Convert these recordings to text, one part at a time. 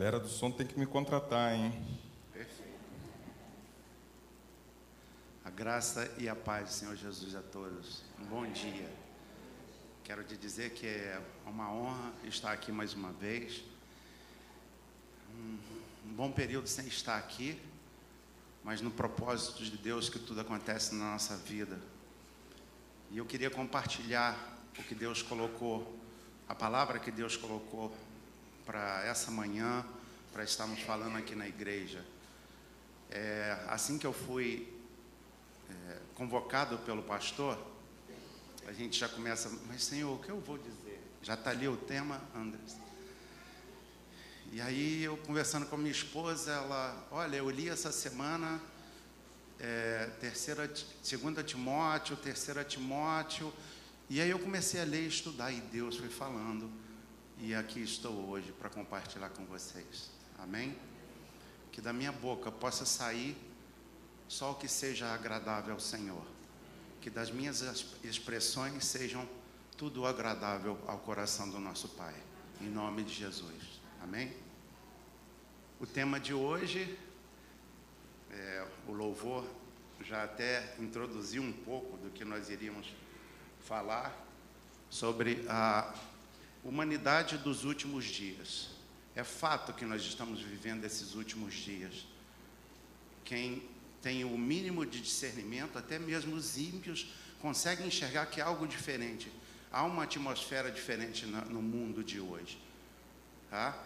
Galera do som tem que me contratar, hein? Perfeito. A graça e a paz do Senhor Jesus a todos. Um bom dia. Quero te dizer que é uma honra estar aqui mais uma vez. Um, um bom período sem estar aqui, mas no propósito de Deus que tudo acontece na nossa vida. E eu queria compartilhar o que Deus colocou, a palavra que Deus colocou para essa manhã, para estarmos falando aqui na igreja. É, assim que eu fui é, convocado pelo pastor, a gente já começa, mas Senhor, o que eu vou dizer? Já está ali o tema, Andres. E aí eu conversando com a minha esposa, ela, olha, eu li essa semana é, terceira, segunda Timóteo, terceira Timóteo, e aí eu comecei a ler e estudar, e Deus foi falando. E aqui estou hoje para compartilhar com vocês. Amém? Que da minha boca possa sair só o que seja agradável ao Senhor. Que das minhas expressões sejam tudo agradável ao coração do nosso Pai. Em nome de Jesus. Amém? O tema de hoje, é, o louvor já até introduziu um pouco do que nós iríamos falar sobre a humanidade dos últimos dias. É fato que nós estamos vivendo esses últimos dias. Quem tem o mínimo de discernimento, até mesmo os ímpios, conseguem enxergar que há algo diferente. Há uma atmosfera diferente no mundo de hoje. Tá?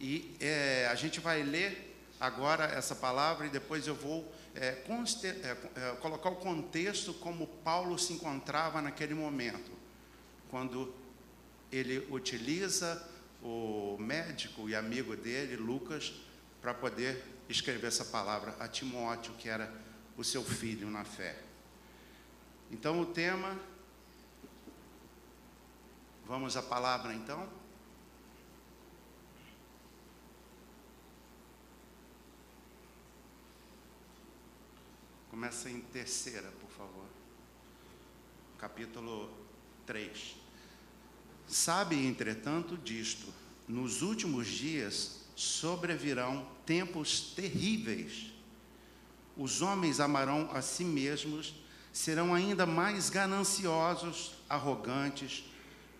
E é, a gente vai ler agora essa palavra e depois eu vou é, é, é colocar o contexto como Paulo se encontrava naquele momento, quando ele utiliza o médico e amigo dele, Lucas, para poder escrever essa palavra a Timóteo, que era o seu filho na fé. Então o tema. Vamos à palavra então? Começa em terceira, por favor. Capítulo 3. Sabe, entretanto, disto: nos últimos dias sobrevirão tempos terríveis. Os homens amarão a si mesmos, serão ainda mais gananciosos, arrogantes,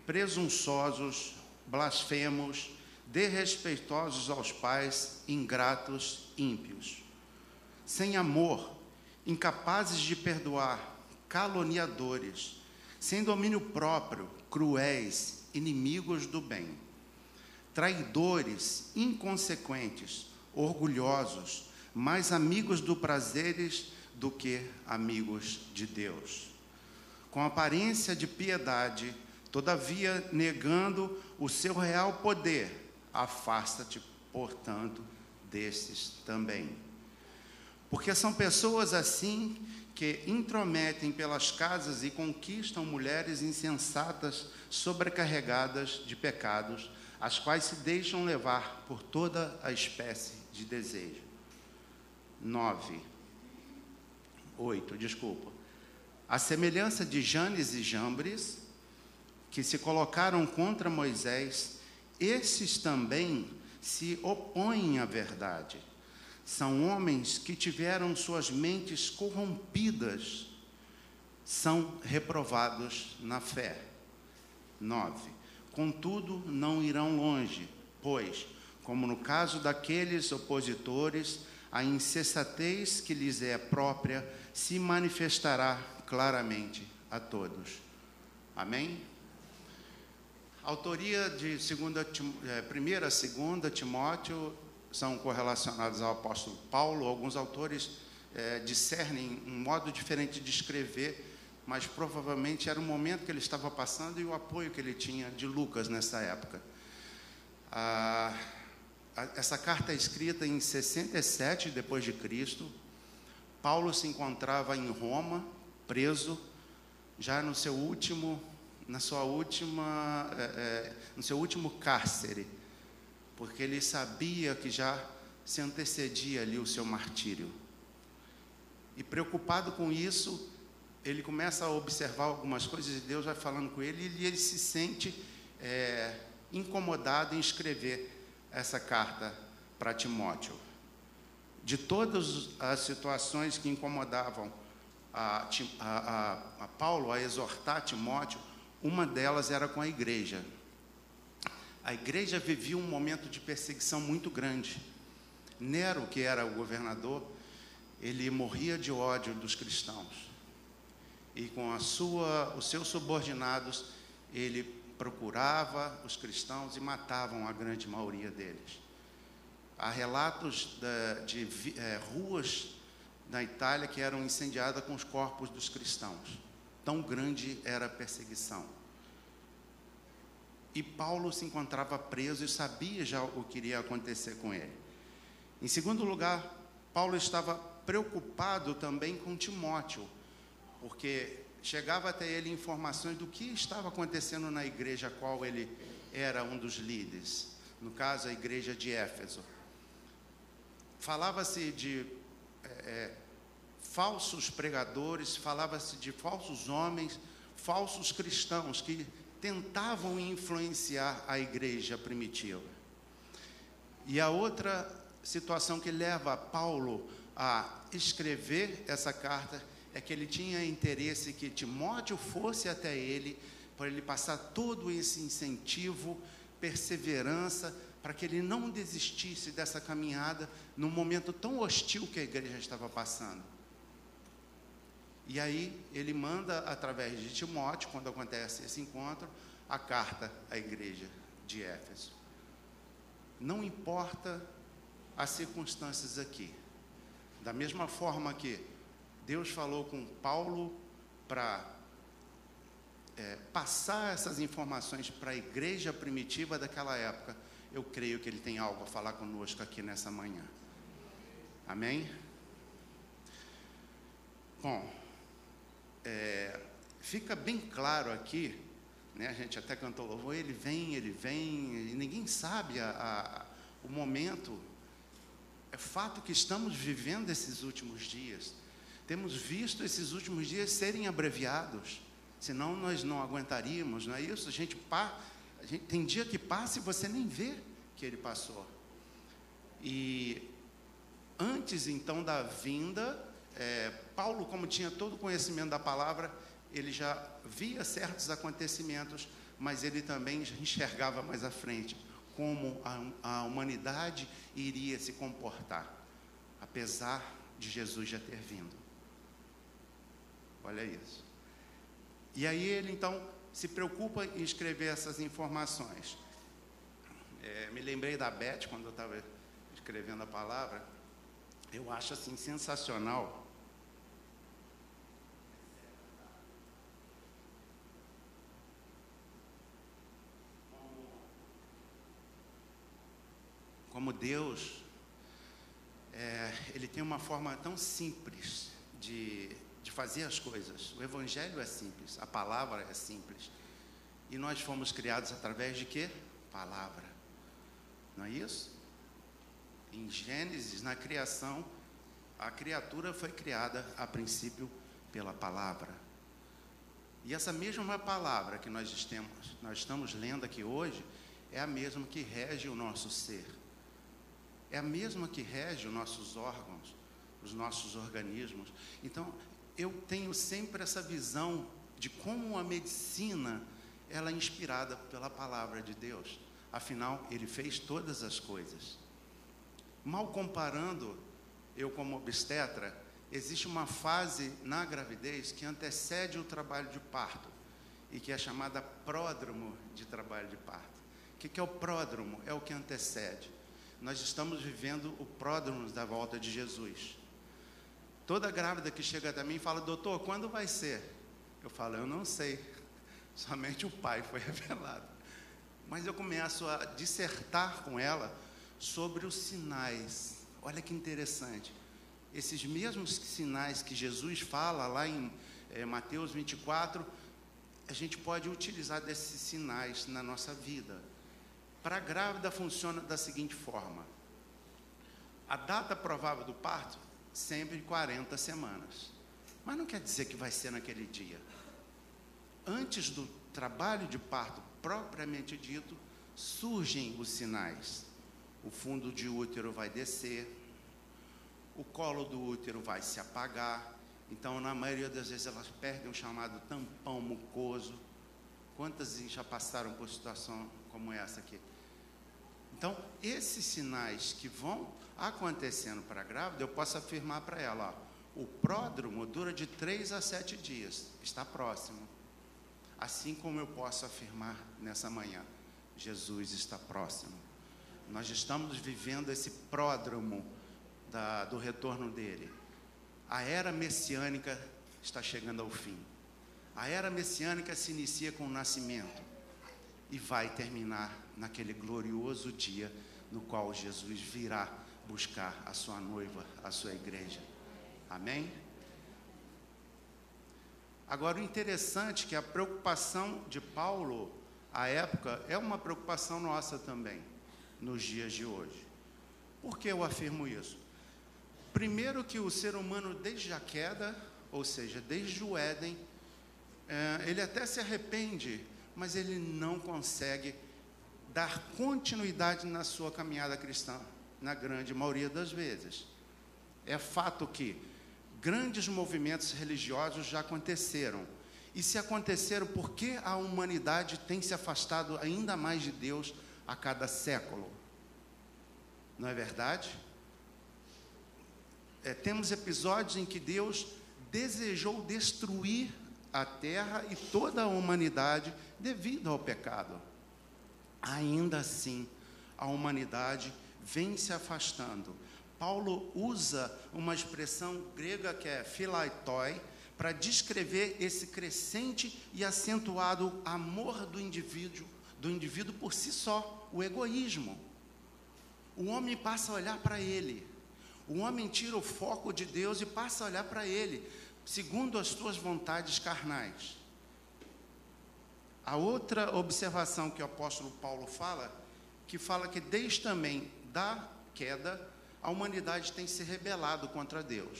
presunçosos, blasfemos, desrespeitosos aos pais, ingratos, ímpios. Sem amor, incapazes de perdoar, caluniadores, sem domínio próprio, cruéis, inimigos do bem, traidores, inconsequentes, orgulhosos, mais amigos do prazeres do que amigos de Deus. Com aparência de piedade, todavia negando o seu real poder, afasta-te, portanto, desses também. Porque são pessoas assim que intrometem pelas casas e conquistam mulheres insensatas, sobrecarregadas de pecados, as quais se deixam levar por toda a espécie de desejo. 9. 8, desculpa. A semelhança de Janes e Jambres, que se colocaram contra Moisés, esses também se opõem à verdade são homens que tiveram suas mentes corrompidas, são reprovados na fé. 9. Contudo, não irão longe, pois, como no caso daqueles opositores, a insensatez que lhes é própria se manifestará claramente a todos. Amém? autoria de 1 a 2 Timóteo são correlacionados ao apóstolo Paulo. Alguns autores é, discernem um modo diferente de escrever, mas provavelmente era o momento que ele estava passando e o apoio que ele tinha de Lucas nessa época. Ah, essa carta é escrita em 67 depois de Cristo. Paulo se encontrava em Roma, preso, já no seu último, na sua última, é, é, no seu último cárcere porque ele sabia que já se antecedia ali o seu martírio. E preocupado com isso, ele começa a observar algumas coisas e Deus vai falando com ele e ele se sente é, incomodado em escrever essa carta para Timóteo. De todas as situações que incomodavam a, a, a, a Paulo a exortar Timóteo, uma delas era com a igreja. A igreja vivia um momento de perseguição muito grande. Nero, que era o governador, ele morria de ódio dos cristãos. E com a sua, os seus subordinados, ele procurava os cristãos e matavam a grande maioria deles. Há relatos de, de é, ruas na Itália que eram incendiadas com os corpos dos cristãos. Tão grande era a perseguição. E Paulo se encontrava preso e sabia já o que iria acontecer com ele. Em segundo lugar, Paulo estava preocupado também com Timóteo, porque chegava até ele informações do que estava acontecendo na igreja a qual ele era um dos líderes, no caso a igreja de Éfeso. Falava-se de é, é falsos pregadores, falava-se de falsos homens, falsos cristãos que tentavam influenciar a igreja primitiva. E a outra situação que leva Paulo a escrever essa carta é que ele tinha interesse que Timóteo fosse até ele, para ele passar todo esse incentivo, perseverança, para que ele não desistisse dessa caminhada num momento tão hostil que a igreja estava passando. E aí ele manda, através de Timóteo, quando acontece esse encontro, a carta à igreja de Éfeso. Não importa as circunstâncias aqui. Da mesma forma que Deus falou com Paulo para é, passar essas informações para a igreja primitiva daquela época, eu creio que Ele tem algo a falar conosco aqui nessa manhã. Amém? Bom, é, fica bem claro aqui, né, a gente até cantou louvor, ele vem, ele vem, e ninguém sabe a, a, o momento. É fato que estamos vivendo esses últimos dias. Temos visto esses últimos dias serem abreviados, senão nós não aguentaríamos, não é isso? A gente, a gente tem dia que passa e você nem vê que ele passou. E antes então da vinda, é, Paulo, como tinha todo o conhecimento da palavra, ele já via certos acontecimentos, mas ele também enxergava mais à frente como a, a humanidade iria se comportar, apesar de Jesus já ter vindo. Olha isso. E aí ele então se preocupa em escrever essas informações. É, me lembrei da Beth quando eu estava escrevendo a palavra. Eu acho assim sensacional. Como Deus, é, Ele tem uma forma tão simples de de fazer as coisas. O evangelho é simples, a palavra é simples. E nós fomos criados através de quê? Palavra. Não é isso? Em Gênesis, na criação, a criatura foi criada a princípio pela palavra. E essa mesma palavra que nós estamos, nós estamos lendo aqui hoje é a mesma que rege o nosso ser. É a mesma que rege os nossos órgãos, os nossos organismos. Então, eu tenho sempre essa visão de como a medicina ela é inspirada pela palavra de Deus. Afinal, ele fez todas as coisas. Mal comparando, eu como obstetra, existe uma fase na gravidez que antecede o trabalho de parto e que é chamada pródromo de trabalho de parto. O que é o pródromo? É o que antecede. Nós estamos vivendo o pródromo da volta de Jesus. Toda grávida que chega até mim fala, doutor, quando vai ser? Eu falo, eu não sei. Somente o pai foi revelado. Mas eu começo a dissertar com ela sobre os sinais. Olha que interessante. Esses mesmos sinais que Jesus fala lá em é, Mateus 24, a gente pode utilizar desses sinais na nossa vida. Para a grávida funciona da seguinte forma: a data provável do parto sempre 40 semanas. Mas não quer dizer que vai ser naquele dia. Antes do trabalho de parto propriamente dito, surgem os sinais. o fundo de útero vai descer, o colo do útero vai se apagar. Então, na maioria das vezes, elas perdem o chamado tampão mucoso. Quantas já passaram por situação como essa aqui? Então, esses sinais que vão acontecendo para a grávida, eu posso afirmar para ela: ó, o pródromo dura de três a sete dias, está próximo. Assim como eu posso afirmar nessa manhã, Jesus está próximo. Nós estamos vivendo esse pródromo da, do retorno dele. A era messiânica está chegando ao fim. A era messiânica se inicia com o nascimento e vai terminar naquele glorioso dia no qual Jesus virá buscar a sua noiva, a sua igreja. Amém? Agora, o interessante é que a preocupação de Paulo, à época, é uma preocupação nossa também, nos dias de hoje. Por que eu afirmo isso? Primeiro, que o ser humano, desde a queda, ou seja, desde o Éden, é, ele até se arrepende, mas ele não consegue dar continuidade na sua caminhada cristã, na grande maioria das vezes. É fato que grandes movimentos religiosos já aconteceram. E se aconteceram, por que a humanidade tem se afastado ainda mais de Deus a cada século? Não é verdade? É, temos episódios em que Deus desejou destruir a terra e toda a humanidade devido ao pecado. Ainda assim, a humanidade vem se afastando. Paulo usa uma expressão grega que é philaitoi para descrever esse crescente e acentuado amor do indivíduo, do indivíduo por si só, o egoísmo. O homem passa a olhar para ele. O homem tira o foco de Deus e passa a olhar para ele, segundo as suas vontades carnais. A outra observação que o apóstolo Paulo fala, que fala que desde também da queda, a humanidade tem se rebelado contra Deus.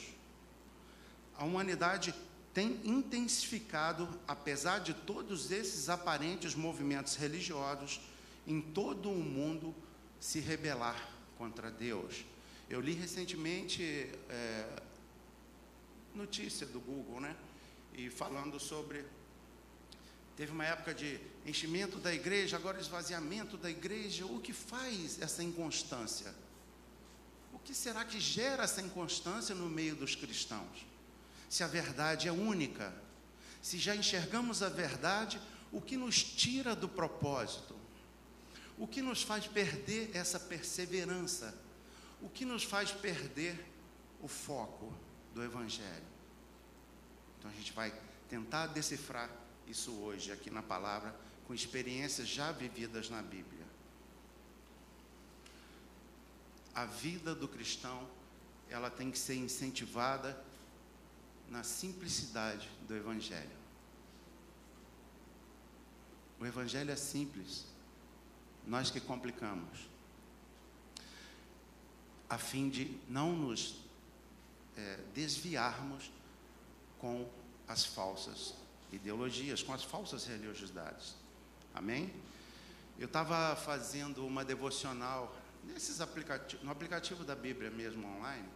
A humanidade tem intensificado, apesar de todos esses aparentes movimentos religiosos, em todo o mundo se rebelar contra Deus. Eu li recentemente é, notícia do Google, né? E falando sobre. Teve uma época de enchimento da igreja, agora esvaziamento da igreja. O que faz essa inconstância? O que será que gera essa inconstância no meio dos cristãos? Se a verdade é única, se já enxergamos a verdade, o que nos tira do propósito? O que nos faz perder essa perseverança? O que nos faz perder o foco do Evangelho? Então a gente vai tentar decifrar isso hoje aqui na palavra, com experiências já vividas na Bíblia. a vida do cristão ela tem que ser incentivada na simplicidade do evangelho. O evangelho é simples, nós que complicamos, a fim de não nos é, desviarmos com as falsas ideologias, com as falsas religiosidades. Amém? Eu estava fazendo uma devocional nesses aplicativos, no aplicativo da Bíblia mesmo online,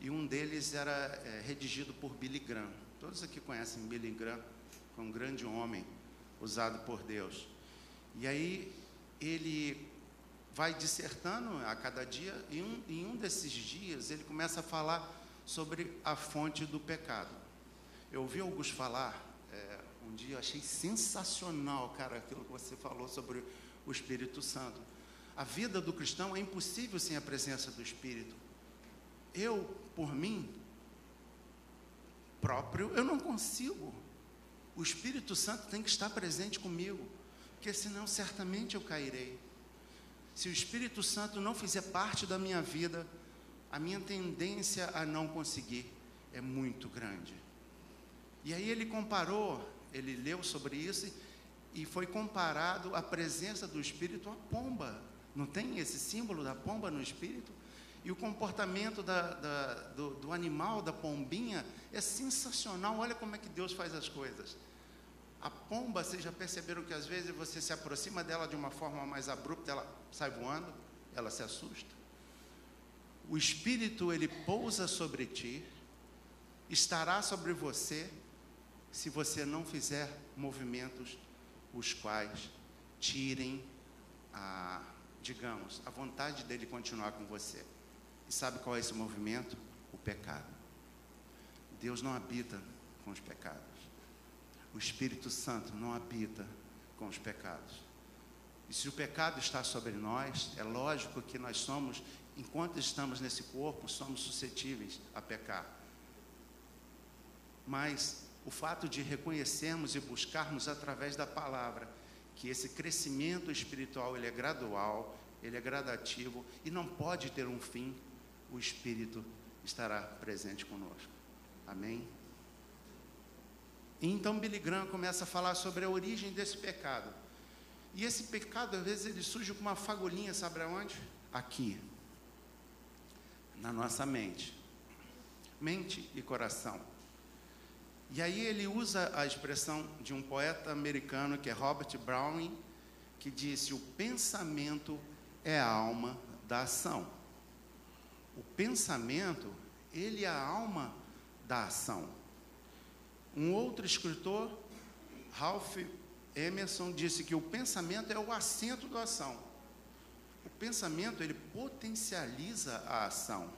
e um deles era é, redigido por Billy Graham. Todos aqui conhecem Billy Graham, um grande homem usado por Deus. E aí ele vai dissertando a cada dia, e um, em um desses dias ele começa a falar sobre a fonte do pecado. Eu ouvi Augusto falar é, um dia, achei sensacional, cara, aquilo que você falou sobre o Espírito Santo. A vida do cristão é impossível sem a presença do Espírito. Eu, por mim, próprio, eu não consigo. O Espírito Santo tem que estar presente comigo, porque senão certamente eu cairei. Se o Espírito Santo não fizer parte da minha vida, a minha tendência a não conseguir é muito grande. E aí ele comparou, ele leu sobre isso e foi comparado a presença do Espírito à pomba. Não tem esse símbolo da pomba no espírito? E o comportamento da, da, do, do, animal, da pombinha, é sensacional. Olha como é que Deus faz as coisas. A pomba, vocês já perceberam que às vezes você se aproxima dela de uma forma mais abrupta, ela sai voando? ela se assusta. O Espírito, ele pousa sobre ti, estará sobre você, se você não fizer movimentos os quais tirem a, digamos, a vontade dele continuar com você. E sabe qual é esse movimento? O pecado. Deus não habita com os pecados. O Espírito Santo não habita com os pecados. E se o pecado está sobre nós, é lógico que nós somos, enquanto estamos nesse corpo, somos suscetíveis a pecar. Mas o fato de reconhecermos e buscarmos através da palavra que esse crescimento espiritual ele é gradual, ele é gradativo e não pode ter um fim, o Espírito estará presente conosco. Amém? Então Billy Graham começa a falar sobre a origem desse pecado. E esse pecado, às vezes, ele surge com uma fagulhinha, sabe aonde? Aqui. Na nossa mente. Mente e coração. E aí ele usa a expressão de um poeta americano que é Robert Browning, que disse: "O pensamento é a alma da ação". O pensamento, ele é a alma da ação. Um outro escritor, Ralph Emerson, disse que o pensamento é o assento da ação. O pensamento, ele potencializa a ação.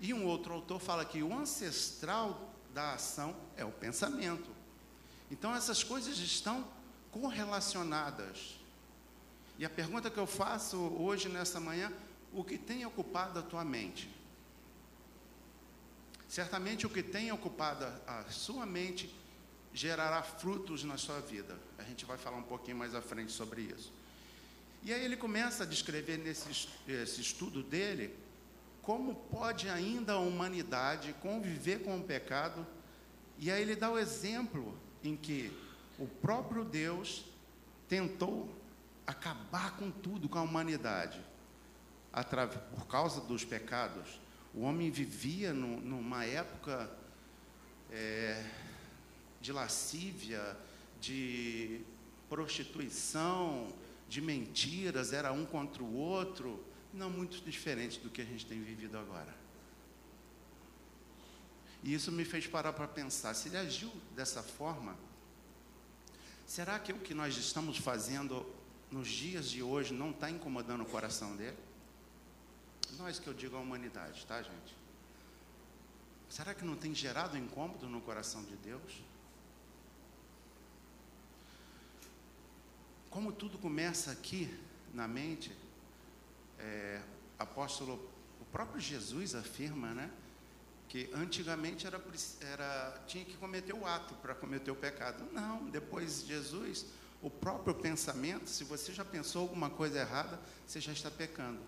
E um outro autor fala que o ancestral da ação é o pensamento. Então essas coisas estão correlacionadas. E a pergunta que eu faço hoje nessa manhã, o que tem ocupado a tua mente? Certamente o que tem ocupado a sua mente gerará frutos na sua vida. A gente vai falar um pouquinho mais à frente sobre isso. E aí ele começa a descrever nesse esse estudo dele como pode ainda a humanidade conviver com o pecado. E aí ele dá o exemplo em que o próprio Deus tentou acabar com tudo, com a humanidade, por causa dos pecados. O homem vivia numa época é, de lascívia, de prostituição, de mentiras, era um contra o outro, não muito diferente do que a gente tem vivido agora. E isso me fez parar para pensar: se ele agiu dessa forma, será que o que nós estamos fazendo nos dias de hoje não está incomodando o coração dele? Nós que eu digo a humanidade, tá, gente? Será que não tem gerado incômodo no coração de Deus? Como tudo começa aqui na mente, é, apóstolo, o próprio Jesus afirma, né? Que antigamente era, era tinha que cometer o ato para cometer o pecado. Não, depois de Jesus, o próprio pensamento, se você já pensou alguma coisa errada, você já está pecando.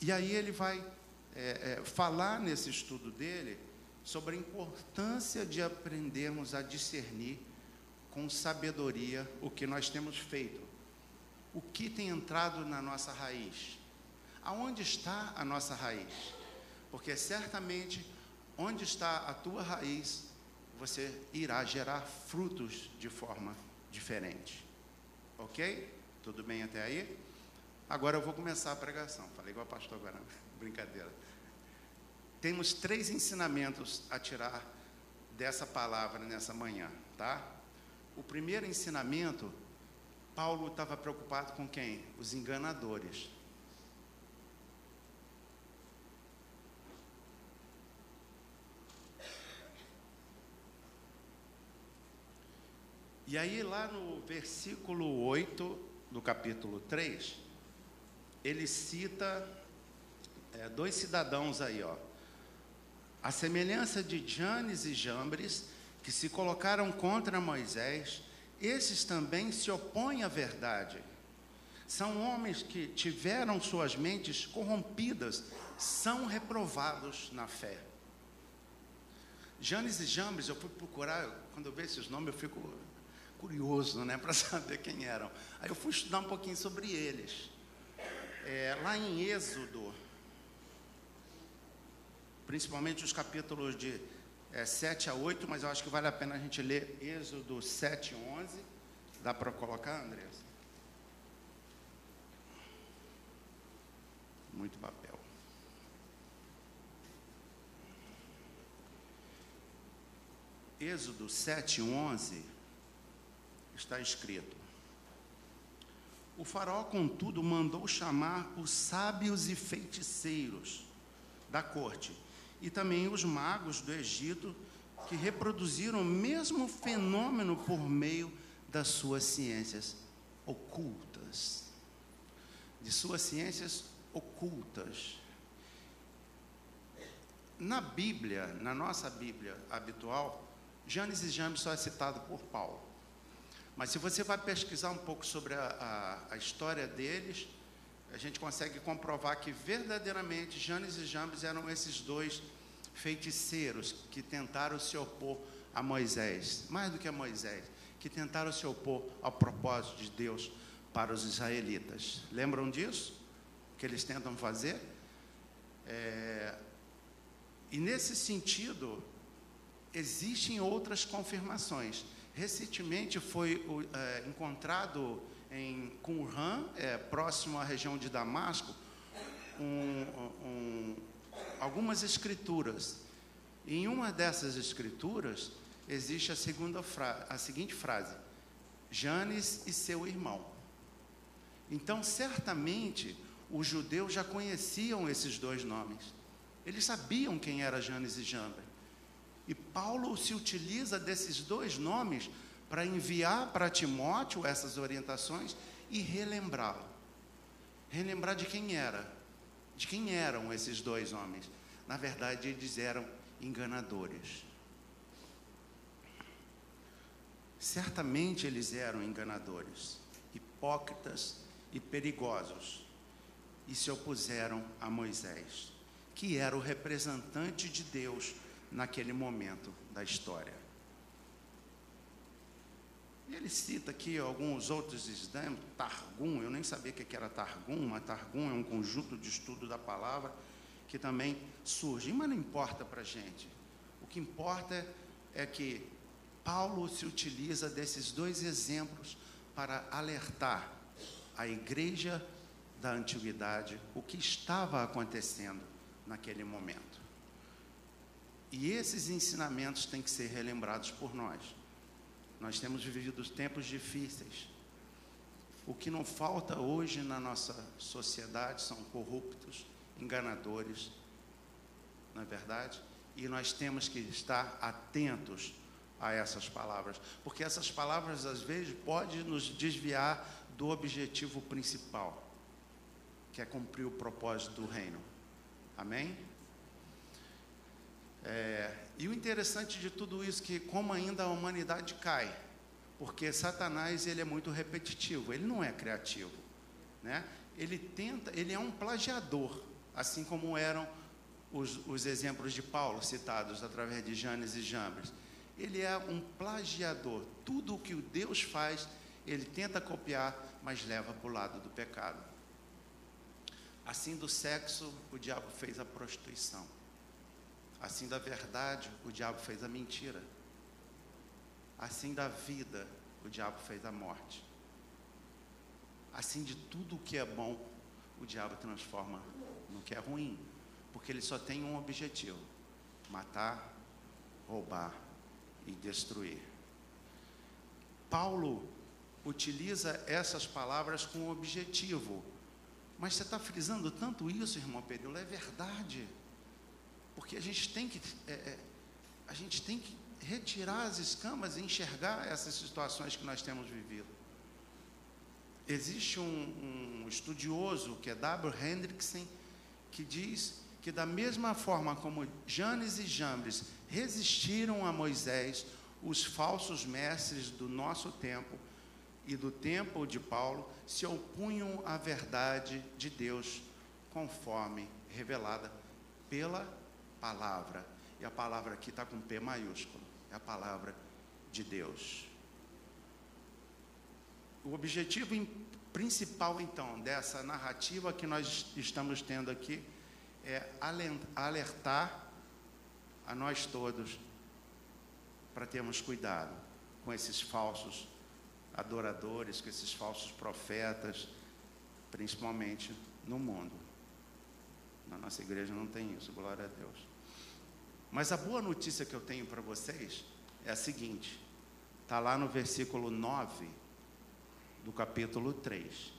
E aí ele vai é, é, falar nesse estudo dele sobre a importância de aprendermos a discernir com sabedoria o que nós temos feito, o que tem entrado na nossa raiz, aonde está a nossa raiz, porque certamente onde está a tua raiz, você irá gerar frutos de forma diferente, ok? Tudo bem até aí? Agora eu vou começar a pregação. Falei igual a pastor agora, brincadeira. Temos três ensinamentos a tirar dessa palavra nessa manhã, tá? O primeiro ensinamento, Paulo estava preocupado com quem? Os enganadores. E aí, lá no versículo 8 do capítulo 3, ele cita é, dois cidadãos aí, ó. A semelhança de Janes e Jambres, que se colocaram contra Moisés, esses também se opõem à verdade. São homens que tiveram suas mentes corrompidas, são reprovados na fé. Janes e Jambres, eu fui procurar, quando eu vejo esses nomes, eu fico curioso, né, para saber quem eram. Aí eu fui estudar um pouquinho sobre eles é, lá em Êxodo, principalmente os capítulos de é, 7 a 8, mas eu acho que vale a pena a gente ler Êxodo 7 e 11. Dá para colocar, Andressa? Muito papel. Êxodo 7:11 está escrito: O faraó, contudo, mandou chamar os sábios e feiticeiros da corte e também os magos do Egito que reproduziram o mesmo fenômeno por meio das suas ciências ocultas. De suas ciências ocultas. Na Bíblia, na nossa Bíblia habitual, Janes e Jambes só é citado por Paulo. Mas se você vai pesquisar um pouco sobre a, a, a história deles, a gente consegue comprovar que verdadeiramente Janes e Jambes eram esses dois feiticeiros que tentaram se opor a Moisés, mais do que a Moisés, que tentaram se opor ao propósito de Deus para os israelitas. Lembram disso? Que eles tentam fazer? É... E nesse sentido, existem outras confirmações. Recentemente foi é, encontrado em Qumran, é, próximo à região de Damasco, um, um, algumas escrituras. Em uma dessas escrituras existe a, segunda a seguinte frase: Janes e seu irmão. Então, certamente, os judeus já conheciam esses dois nomes. Eles sabiam quem era Janes e Jambres. E Paulo se utiliza desses dois nomes para enviar para Timóteo essas orientações e relembrá-lo. Relembrar de quem era, de quem eram esses dois homens. Na verdade, eles eram enganadores. Certamente eles eram enganadores, hipócritas e perigosos, e se opuseram a Moisés, que era o representante de Deus naquele momento da história. E ele cita aqui alguns outros exemplos, Targum, eu nem sabia o que era Targum, mas Targum é um conjunto de estudo da palavra que também surge, mas não importa para a gente. O que importa é que Paulo se utiliza desses dois exemplos para alertar a igreja da antiguidade o que estava acontecendo naquele momento. E esses ensinamentos têm que ser relembrados por nós. Nós temos vivido tempos difíceis. O que não falta hoje na nossa sociedade são corruptos, enganadores, não é verdade? E nós temos que estar atentos a essas palavras, porque essas palavras às vezes podem nos desviar do objetivo principal, que é cumprir o propósito do reino. Amém? É, e o interessante de tudo isso é que como ainda a humanidade cai, porque Satanás ele é muito repetitivo, ele não é criativo, né? Ele tenta, ele é um plagiador, assim como eram os, os exemplos de Paulo citados através de Janes e Jambres. Ele é um plagiador. Tudo o que Deus faz, ele tenta copiar, mas leva para o lado do pecado. Assim do sexo, o diabo fez a prostituição. Assim da verdade, o diabo fez a mentira. Assim da vida, o diabo fez a morte. Assim de tudo o que é bom, o diabo transforma no que é ruim, porque ele só tem um objetivo: matar, roubar e destruir. Paulo utiliza essas palavras com objetivo, mas você está frisando tanto isso, irmão Pedro, é verdade. Porque a gente tem que, é, é, a gente tem que retirar as escamas e enxergar essas situações que nós temos vivido. Existe um, um estudioso que é W. Hendrickson que diz que da mesma forma como Janes e Jambres resistiram a Moisés, os falsos mestres do nosso tempo e do tempo de Paulo se opunham à verdade de Deus conforme revelada pela palavra. E a palavra aqui está com P maiúsculo. É a palavra de Deus. O objetivo principal, então, dessa narrativa que nós estamos tendo aqui é alertar a nós todos para termos cuidado com esses falsos adoradores, com esses falsos profetas, principalmente no mundo. Na nossa igreja não tem isso, glória a Deus. Mas a boa notícia que eu tenho para vocês é a seguinte: está lá no versículo 9 do capítulo 3,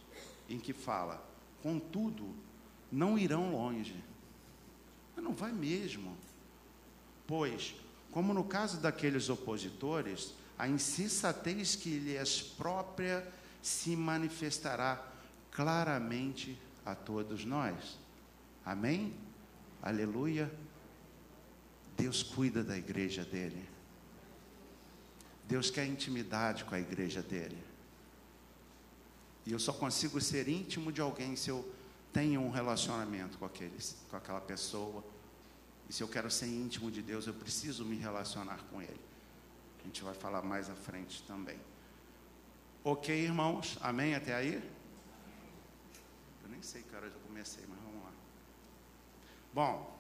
em que fala: Contudo, não irão longe. Mas não vai mesmo. Pois, como no caso daqueles opositores, a insensatez que lhes própria se manifestará claramente a todos nós. Amém? Aleluia. Deus cuida da igreja dele. Deus quer intimidade com a igreja dele. E eu só consigo ser íntimo de alguém se eu tenho um relacionamento com, aqueles, com aquela pessoa. E se eu quero ser íntimo de Deus, eu preciso me relacionar com Ele. A gente vai falar mais à frente também. Ok, irmãos? Amém até aí? Eu nem sei que hora eu comecei, mas. Bom,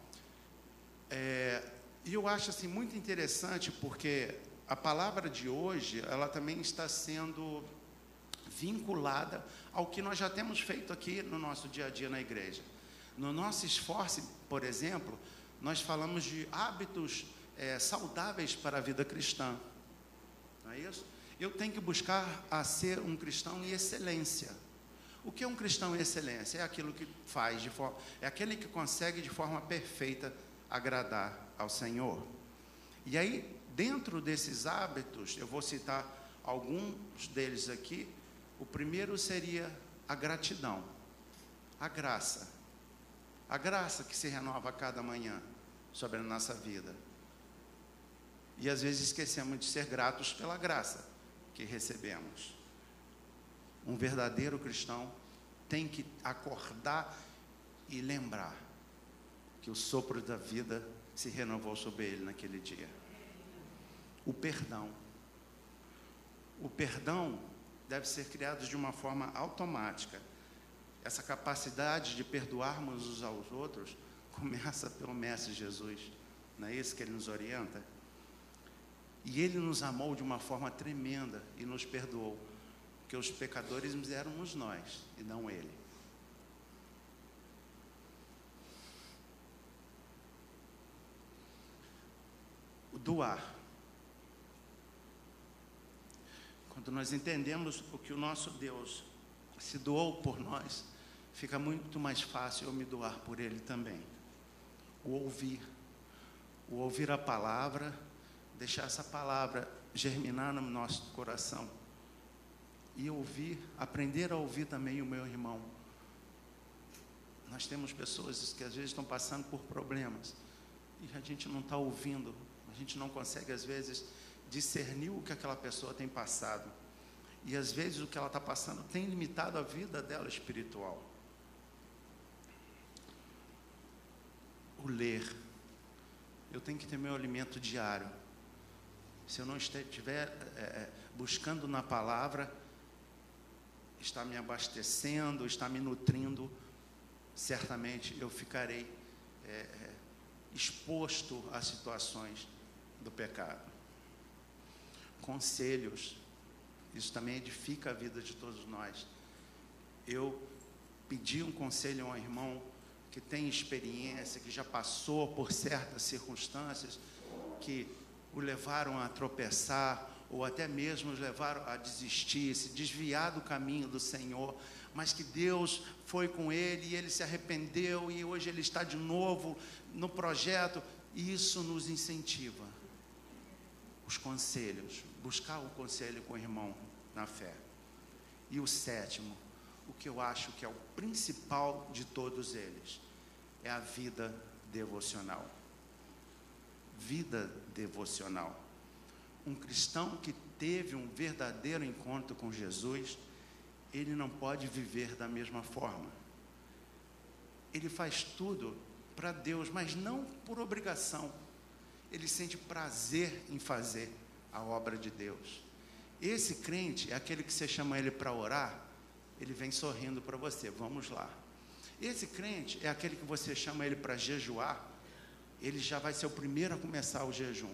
é, e eu acho assim muito interessante porque a palavra de hoje, ela também está sendo vinculada ao que nós já temos feito aqui no nosso dia a dia na igreja. No nosso esforço, por exemplo, nós falamos de hábitos é, saudáveis para a vida cristã. Não é isso? Eu tenho que buscar a ser um cristão em excelência. O que é um cristão em excelência? É aquilo que faz de forma, é aquele que consegue de forma perfeita agradar ao Senhor. E aí, dentro desses hábitos, eu vou citar alguns deles aqui, o primeiro seria a gratidão, a graça. A graça que se renova cada manhã sobre a nossa vida. E às vezes esquecemos de ser gratos pela graça que recebemos. Um verdadeiro cristão tem que acordar e lembrar que o sopro da vida se renovou sobre ele naquele dia. O perdão. O perdão deve ser criado de uma forma automática. Essa capacidade de perdoarmos uns aos outros começa pelo Mestre Jesus. Não é isso que ele nos orienta? E ele nos amou de uma forma tremenda e nos perdoou, porque os pecadores éramos nós e não ele. O doar. Quando nós entendemos o que o nosso Deus se doou por nós, fica muito mais fácil eu me doar por Ele também. O ouvir, o ouvir a palavra, deixar essa palavra germinar no nosso coração e ouvir, aprender a ouvir também o meu irmão. Nós temos pessoas que às vezes estão passando por problemas e a gente não está ouvindo, a gente não consegue às vezes discernir o que aquela pessoa tem passado. E às vezes o que ela está passando tem limitado a vida dela espiritual. O ler. Eu tenho que ter meu alimento diário. Se eu não estiver é, buscando na palavra, está me abastecendo, está me nutrindo, certamente eu ficarei é, é exposto a situações do pecado conselhos. Isso também edifica a vida de todos nós. Eu pedi um conselho a um irmão que tem experiência, que já passou por certas circunstâncias que o levaram a tropeçar ou até mesmo os levaram a desistir, se desviar do caminho do Senhor, mas que Deus foi com ele e ele se arrependeu e hoje ele está de novo no projeto, isso nos incentiva. Os conselhos, buscar o conselho com o irmão na fé. E o sétimo, o que eu acho que é o principal de todos eles, é a vida devocional. Vida devocional. Um cristão que teve um verdadeiro encontro com Jesus, ele não pode viver da mesma forma. Ele faz tudo para Deus, mas não por obrigação. Ele sente prazer em fazer a obra de Deus. Esse crente é aquele que você chama ele para orar, ele vem sorrindo para você, vamos lá. Esse crente é aquele que você chama ele para jejuar, ele já vai ser o primeiro a começar o jejum.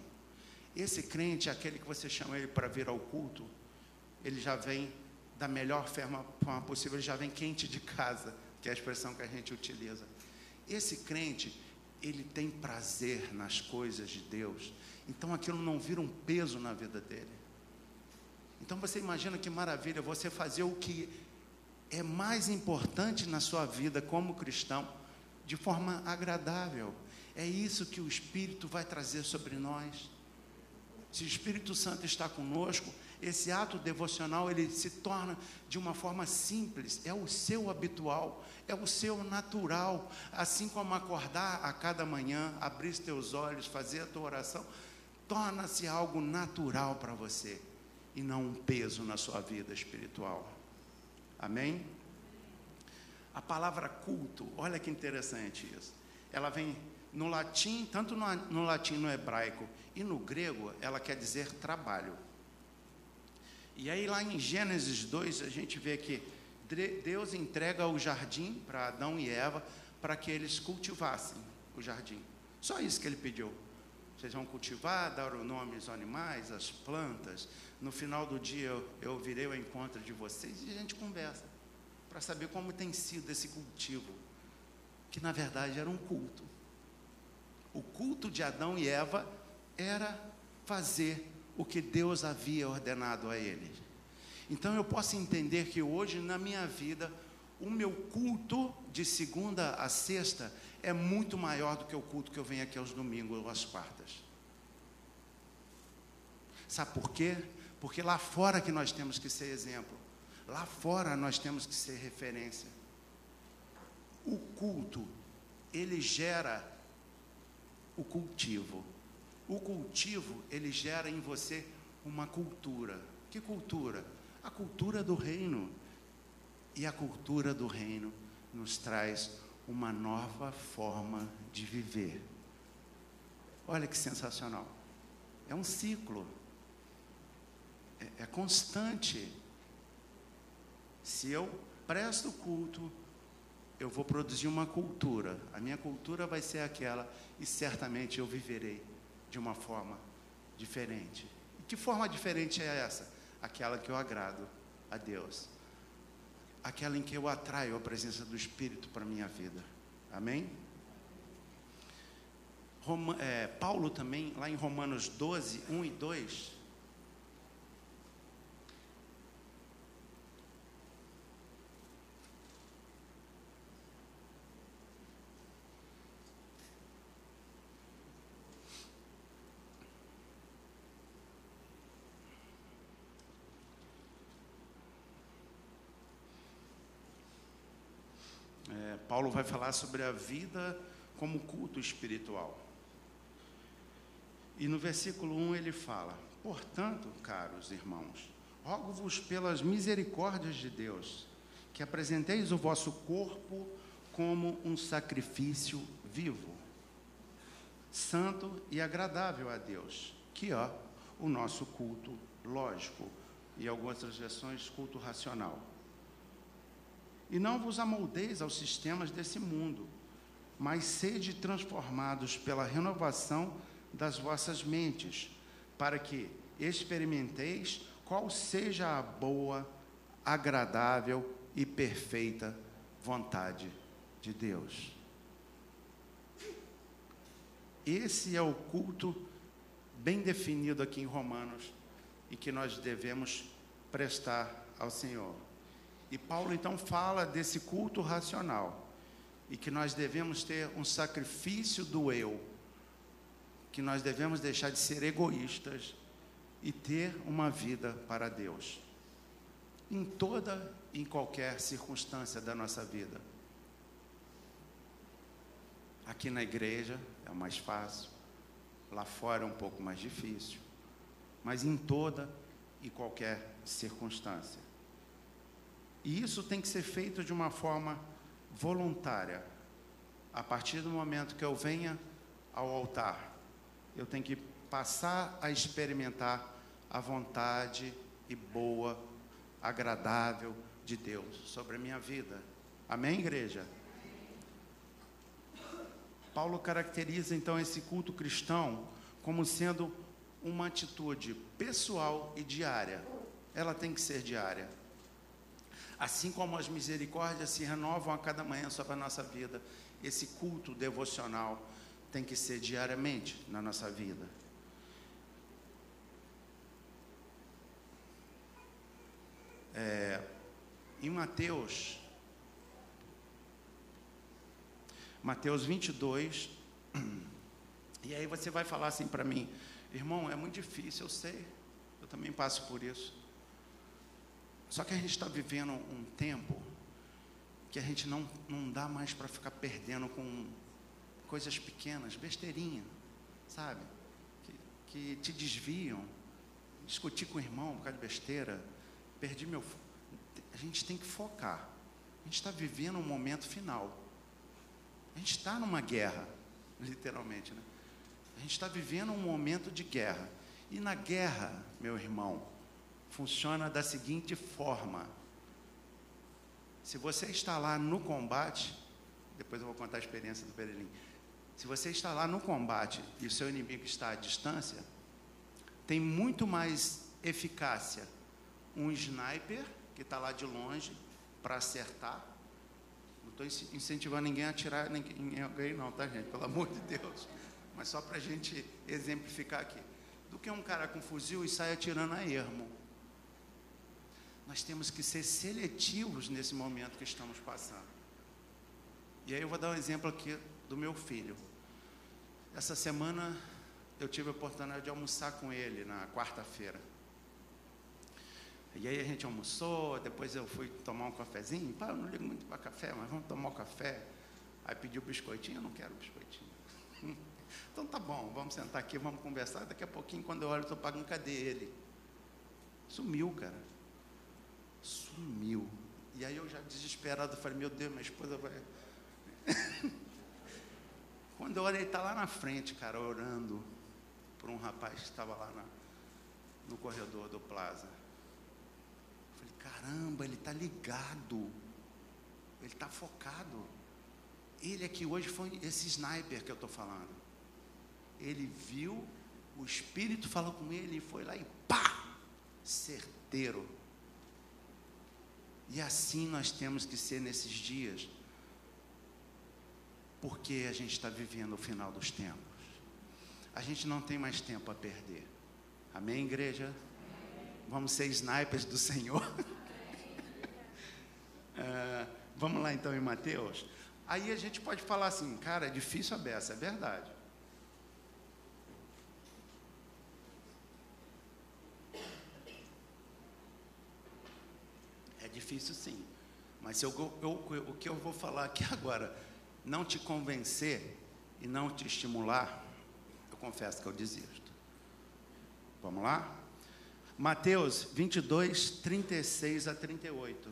Esse crente aquele que você chama ele para vir ao culto, ele já vem da melhor forma possível, ele já vem quente de casa, que é a expressão que a gente utiliza. Esse crente, ele tem prazer nas coisas de Deus. Então aquilo não vira um peso na vida dele. Então você imagina que maravilha você fazer o que é mais importante na sua vida como cristão, de forma agradável. É isso que o Espírito vai trazer sobre nós. Se o Espírito Santo está conosco, esse ato devocional ele se torna de uma forma simples, é o seu habitual, é o seu natural, assim como acordar a cada manhã, abrir teus olhos, fazer a tua oração, torna-se algo natural para você e não um peso na sua vida espiritual. Amém? A palavra culto, olha que interessante isso. Ela vem no latim, tanto no, no latim no hebraico e no grego, ela quer dizer trabalho. E aí lá em Gênesis 2, a gente vê que Deus entrega o jardim para Adão e Eva para que eles cultivassem o jardim. Só isso que ele pediu. Vocês vão cultivar, dar o nome aos animais, às plantas. No final do dia eu, eu virei ao encontro de vocês e a gente conversa para saber como tem sido esse cultivo, que na verdade era um culto. O culto de Adão e Eva era fazer o que Deus havia ordenado a eles. Então eu posso entender que hoje na minha vida, o meu culto de segunda a sexta é muito maior do que o culto que eu venho aqui aos domingos ou às quartas. Sabe por quê? Porque lá fora que nós temos que ser exemplo. Lá fora nós temos que ser referência. O culto, ele gera o cultivo. O cultivo, ele gera em você uma cultura. Que cultura? A cultura do reino. E a cultura do reino nos traz uma nova forma de viver. Olha que sensacional. É um ciclo. É, é constante. Se eu presto culto, eu vou produzir uma cultura. A minha cultura vai ser aquela e certamente eu viverei de uma forma diferente. E que forma diferente é essa? Aquela que eu agrado a Deus. Aquela em que eu atraio a presença do Espírito para a minha vida. Amém? Roma, é, Paulo também, lá em Romanos 12, 1 e 2, Paulo vai falar sobre a vida como culto espiritual. E no versículo 1 ele fala: Portanto, caros irmãos, rogo-vos pelas misericórdias de Deus, que apresenteis o vosso corpo como um sacrifício vivo, santo e agradável a Deus, que é o nosso culto lógico, e algumas outras versões, culto racional. E não vos amoldeis aos sistemas desse mundo, mas sede transformados pela renovação das vossas mentes, para que experimenteis qual seja a boa, agradável e perfeita vontade de Deus. Esse é o culto bem definido aqui em Romanos e que nós devemos prestar ao Senhor. E Paulo então fala desse culto racional e que nós devemos ter um sacrifício do eu, que nós devemos deixar de ser egoístas e ter uma vida para Deus. Em toda e em qualquer circunstância da nossa vida. Aqui na igreja é mais fácil, lá fora é um pouco mais difícil, mas em toda e qualquer circunstância. E isso tem que ser feito de uma forma voluntária. A partir do momento que eu venha ao altar, eu tenho que passar a experimentar a vontade e boa, agradável de Deus sobre a minha vida. Amém, igreja? Paulo caracteriza então esse culto cristão como sendo uma atitude pessoal e diária. Ela tem que ser diária. Assim como as misericórdias se renovam a cada manhã sobre a nossa vida, esse culto devocional tem que ser diariamente na nossa vida. É, em Mateus, Mateus 22, e aí você vai falar assim para mim, irmão, é muito difícil, eu sei, eu também passo por isso. Só que a gente está vivendo um tempo que a gente não, não dá mais para ficar perdendo com coisas pequenas, besteirinha, sabe? Que, que te desviam. Discutir com o irmão por causa de besteira, perdi meu. A gente tem que focar. A gente está vivendo um momento final. A gente está numa guerra, literalmente, né? A gente está vivendo um momento de guerra. E na guerra, meu irmão, funciona da seguinte forma: se você está lá no combate, depois eu vou contar a experiência do Perelim. Se você está lá no combate e o seu inimigo está à distância, tem muito mais eficácia um sniper que está lá de longe para acertar. Não estou incentivando ninguém a atirar em alguém, não, tá, gente? Pelo amor de Deus. Mas só para a gente exemplificar aqui. Do que um cara com fuzil e sai atirando a ermo. Nós temos que ser seletivos nesse momento que estamos passando. E aí eu vou dar um exemplo aqui do meu filho. Essa semana eu tive a oportunidade de almoçar com ele na quarta-feira. E aí a gente almoçou, depois eu fui tomar um cafezinho. Pá, eu não ligo muito para café, mas vamos tomar um café. Aí pediu biscoitinho, eu não quero biscoitinho. então tá bom, vamos sentar aqui, vamos conversar. Daqui a pouquinho, quando eu olho, estou pagando, cadê ele? Sumiu, cara. Sumiu. E aí eu já desesperado, falei, meu Deus, minha esposa vai. Quando eu olhei, ele está lá na frente, cara, orando por um rapaz que estava lá na, no corredor do Plaza. Eu falei, caramba, ele está ligado. Ele está focado. Ele aqui hoje foi esse sniper que eu estou falando. Ele viu, o Espírito falou com ele e foi lá e pá! Certeiro. E assim nós temos que ser nesses dias porque a gente está vivendo o final dos tempos. A gente não tem mais tempo a perder. Amém, igreja? Vamos ser snipers do Senhor. uh, vamos lá então em Mateus. Aí a gente pode falar assim, cara, é difícil a beça, é verdade. É difícil sim. Mas eu, eu, o que eu vou falar aqui agora não te convencer e não te estimular, eu confesso que eu desisto. Vamos lá? Mateus 22, 36 a 38.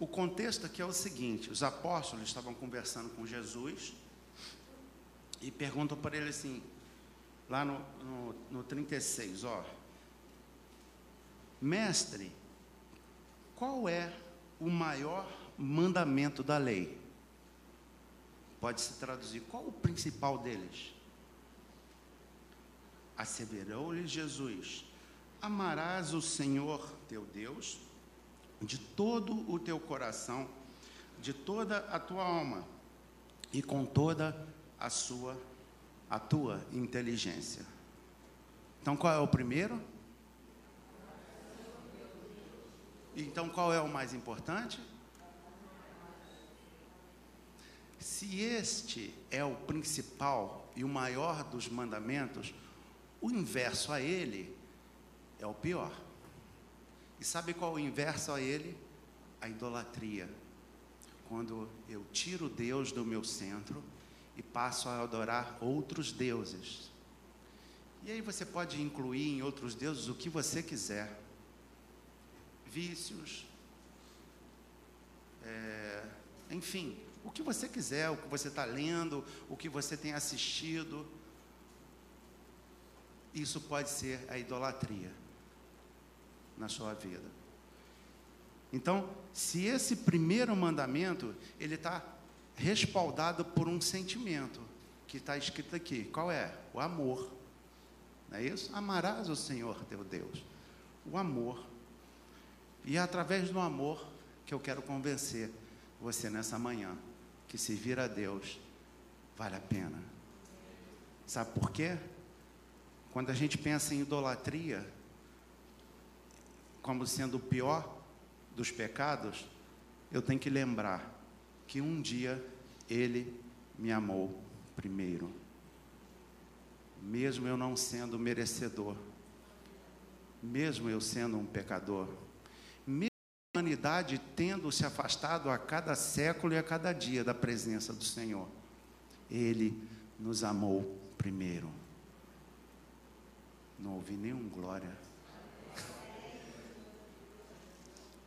O contexto aqui é o seguinte: os apóstolos estavam conversando com Jesus e perguntam para ele assim, lá no, no, no 36, ó, mestre, qual é o maior mandamento da lei? Pode se traduzir, qual o principal deles? Asseverou-lhe Jesus: Amarás o Senhor teu Deus de todo o teu coração, de toda a tua alma e com toda a sua a tua inteligência. Então qual é o primeiro? Então, qual é o mais importante? Se este é o principal e o maior dos mandamentos, o inverso a ele é o pior. E sabe qual é o inverso a ele? A idolatria. Quando eu tiro Deus do meu centro e passo a adorar outros deuses. E aí você pode incluir em outros deuses o que você quiser vícios, é, enfim, o que você quiser, o que você está lendo, o que você tem assistido, isso pode ser a idolatria na sua vida. Então, se esse primeiro mandamento, ele está respaldado por um sentimento, que está escrito aqui, qual é? O amor. Não é isso? Amarás o Senhor teu Deus. O amor. E é através do amor que eu quero convencer você nessa manhã que servir a Deus vale a pena. Sabe por quê? Quando a gente pensa em idolatria como sendo o pior dos pecados, eu tenho que lembrar que um dia ele me amou primeiro, mesmo eu não sendo merecedor, mesmo eu sendo um pecador, humanidade tendo se afastado a cada século e a cada dia da presença do Senhor, ele nos amou primeiro. Não ouvi nenhum glória.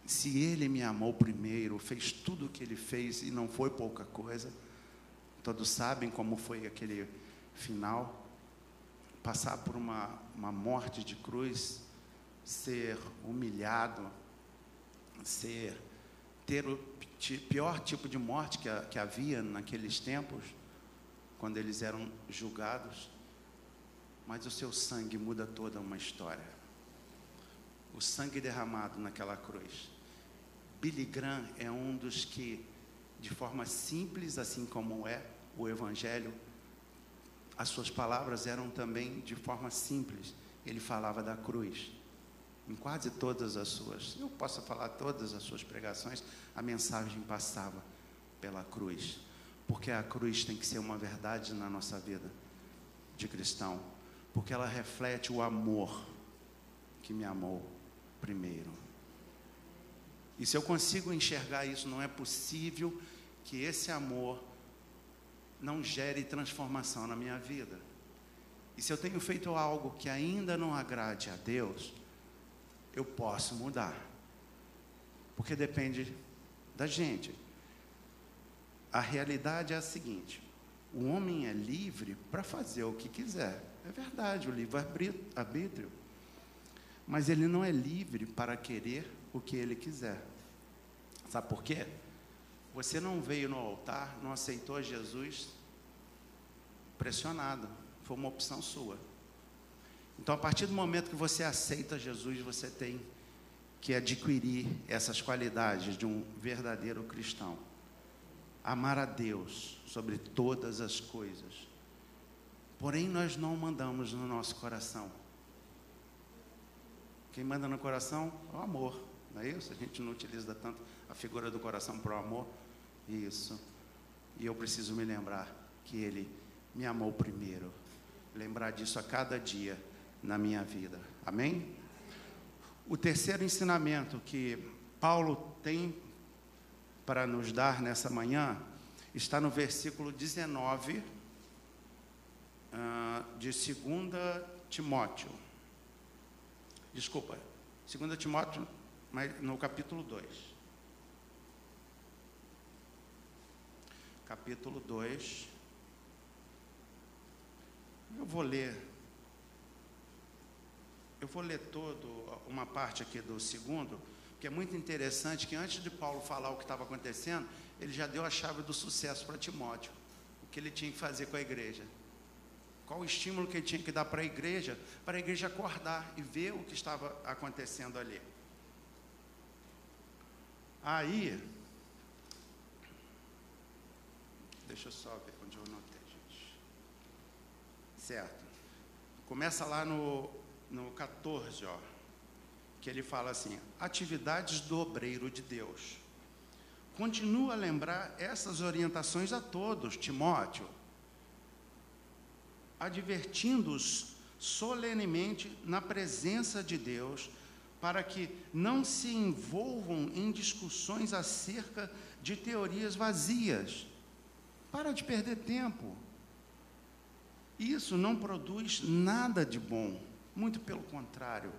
Se ele me amou primeiro, fez tudo o que ele fez e não foi pouca coisa, todos sabem como foi aquele final passar por uma, uma morte de cruz, ser humilhado, ser ter o pior tipo de morte que, que havia naqueles tempos, quando eles eram julgados, mas o seu sangue muda toda uma história. O sangue derramado naquela cruz Billy Graham é um dos que, de forma simples, assim como é o Evangelho, as suas palavras eram também de forma simples. Ele falava da cruz. Em quase todas as suas, eu posso falar todas as suas pregações, a mensagem passava pela cruz. Porque a cruz tem que ser uma verdade na nossa vida de cristão. Porque ela reflete o amor que me amou primeiro. E se eu consigo enxergar isso, não é possível que esse amor não gere transformação na minha vida. E se eu tenho feito algo que ainda não agrade a Deus, eu posso mudar. Porque depende da gente. A realidade é a seguinte: o homem é livre para fazer o que quiser. É verdade, o livre-arbítrio. Mas ele não é livre para querer o que ele quiser. Sabe por quê? Você não veio no altar, não aceitou Jesus pressionado. Foi uma opção sua. Então, a partir do momento que você aceita Jesus, você tem que adquirir essas qualidades de um verdadeiro cristão. Amar a Deus sobre todas as coisas. Porém, nós não mandamos no nosso coração. Quem manda no coração é o amor, não é isso? A gente não utiliza tanto a figura do coração para o amor. Isso. E eu preciso me lembrar que Ele me amou primeiro. Lembrar disso a cada dia na minha vida. Amém? O terceiro ensinamento que Paulo tem para nos dar nessa manhã está no versículo 19 uh, ah, de 2 Timóteo. Desculpa, 2 Timóteo, mas no capítulo 2. capítulo 2. Eu vou ler. Eu vou ler todo uma parte aqui do segundo, que é muito interessante que antes de Paulo falar o que estava acontecendo, ele já deu a chave do sucesso para Timóteo. O que ele tinha que fazer com a igreja. Qual o estímulo que ele tinha que dar para a igreja, para a igreja acordar e ver o que estava acontecendo ali. Aí, Deixa eu só ver onde eu anotei, gente. Certo. Começa lá no, no 14, ó. Que ele fala assim: atividades do obreiro de Deus. Continua a lembrar essas orientações a todos, Timóteo, advertindo-os solenemente na presença de Deus, para que não se envolvam em discussões acerca de teorias vazias para de perder tempo. Isso não produz nada de bom, muito pelo contrário.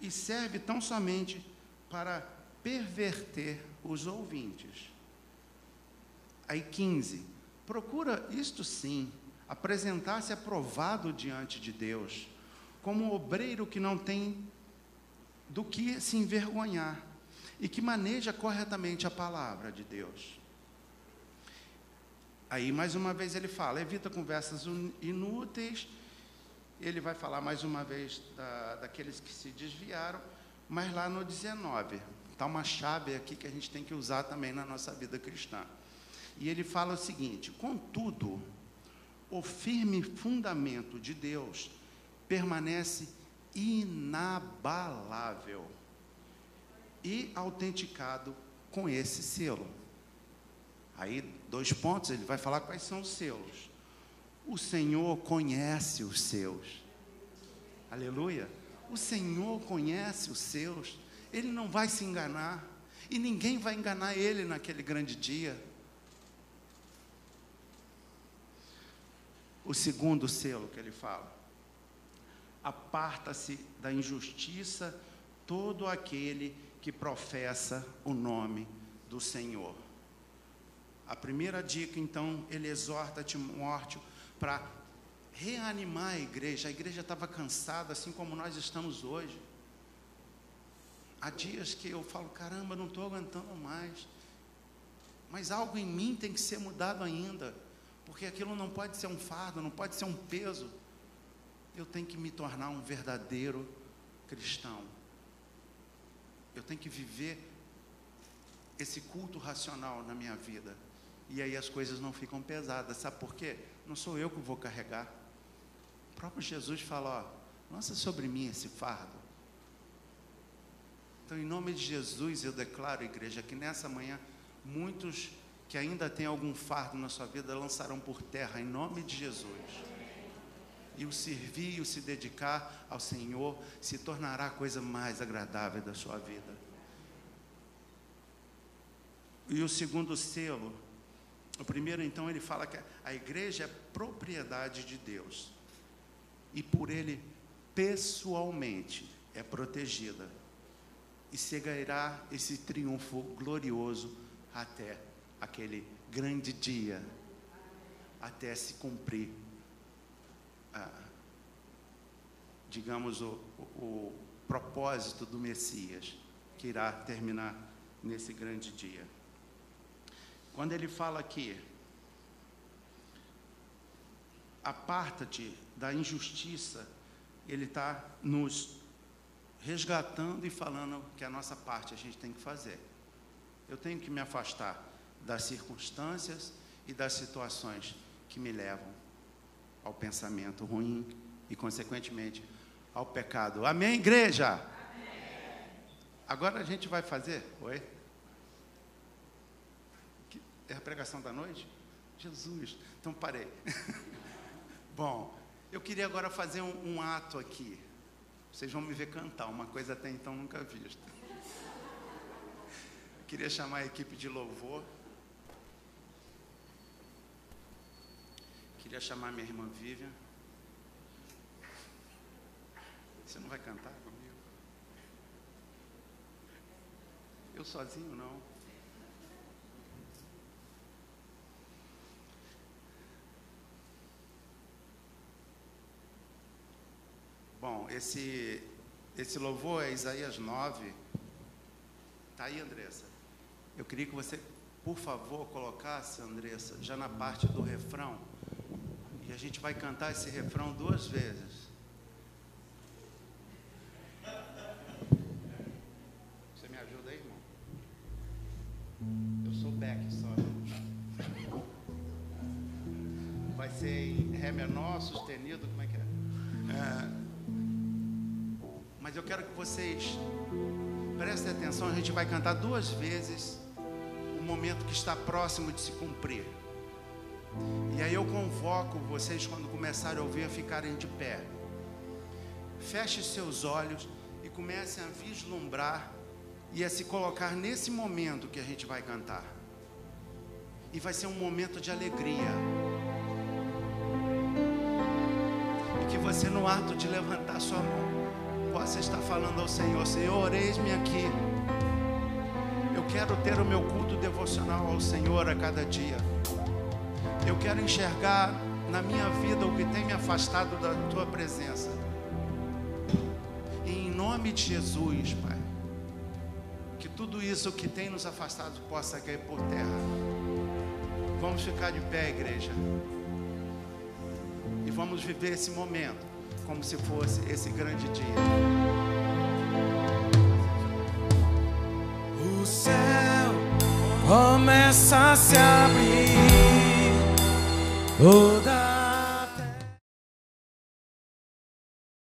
E serve tão somente para perverter os ouvintes. Aí 15. Procura isto sim, apresentar-se aprovado diante de Deus, como um obreiro que não tem do que se envergonhar e que maneja corretamente a palavra de Deus Aí, mais uma vez, ele fala: evita conversas inúteis. Ele vai falar mais uma vez da, daqueles que se desviaram, mas lá no 19, está uma chave aqui que a gente tem que usar também na nossa vida cristã. E ele fala o seguinte: contudo, o firme fundamento de Deus permanece inabalável e autenticado com esse selo. Aí, dois pontos, ele vai falar quais são os selos. O Senhor conhece os seus. Aleluia. O Senhor conhece os seus. Ele não vai se enganar. E ninguém vai enganar ele naquele grande dia. O segundo selo que ele fala: aparta-se da injustiça todo aquele que professa o nome do Senhor. A primeira dica, então, ele exorta Timóteo para reanimar a igreja. A igreja estava cansada, assim como nós estamos hoje. Há dias que eu falo, caramba, não estou aguentando mais. Mas algo em mim tem que ser mudado ainda. Porque aquilo não pode ser um fardo, não pode ser um peso. Eu tenho que me tornar um verdadeiro cristão eu tenho que viver esse culto racional na minha vida. E aí as coisas não ficam pesadas. Sabe por quê? Não sou eu que vou carregar. O próprio Jesus fala: ó, lança sobre mim esse fardo. Então, em nome de Jesus, eu declaro, igreja, que nessa manhã, muitos que ainda têm algum fardo na sua vida lançarão por terra, em nome de Jesus e o servir e o se dedicar ao Senhor se tornará a coisa mais agradável da sua vida. E o segundo selo, o primeiro então ele fala que a igreja é propriedade de Deus. E por ele pessoalmente é protegida. E chegará esse triunfo glorioso até aquele grande dia, até se cumprir digamos, o, o, o propósito do Messias, que irá terminar nesse grande dia. Quando ele fala aqui, aparta-te da injustiça, ele está nos resgatando e falando que a nossa parte a gente tem que fazer. Eu tenho que me afastar das circunstâncias e das situações que me levam ao pensamento ruim e, consequentemente, ao pecado. Amém, igreja? Amém. Agora a gente vai fazer. Oi? É a pregação da noite? Jesus. Então parei. Bom, eu queria agora fazer um, um, ato aqui. Vocês vão me ver cantar, uma coisa até então nunca vista. Eu queria chamar a equipe de louvor. Queria chamar minha irmã Vivian. Você não vai cantar comigo? Eu sozinho não. Bom, esse, esse louvor é Isaías 9. Está aí, Andressa. Eu queria que você, por favor, colocasse, Andressa, já na parte do refrão e a gente vai cantar esse refrão duas vezes. Você me ajuda aí, irmão? Eu sou back só. Vai ser em Ré menor, sustenido, como é que é? é? Mas eu quero que vocês prestem atenção, a gente vai cantar duas vezes o momento que está próximo de se cumprir. E aí eu convoco vocês, quando começarem a ouvir, a ficarem de pé. Feche seus olhos e comecem a vislumbrar e a se colocar nesse momento que a gente vai cantar. E vai ser um momento de alegria. E que você, no ato de levantar sua mão, possa estar falando ao Senhor: Senhor, eis-me aqui. Eu quero ter o meu culto devocional ao Senhor a cada dia. Eu quero enxergar na minha vida o que tem me afastado da tua presença. E em nome de Jesus, Pai, que tudo isso que tem nos afastado possa cair por terra. Vamos ficar de pé, igreja. E vamos viver esse momento como se fosse esse grande dia. O céu começa a se abrir. Toda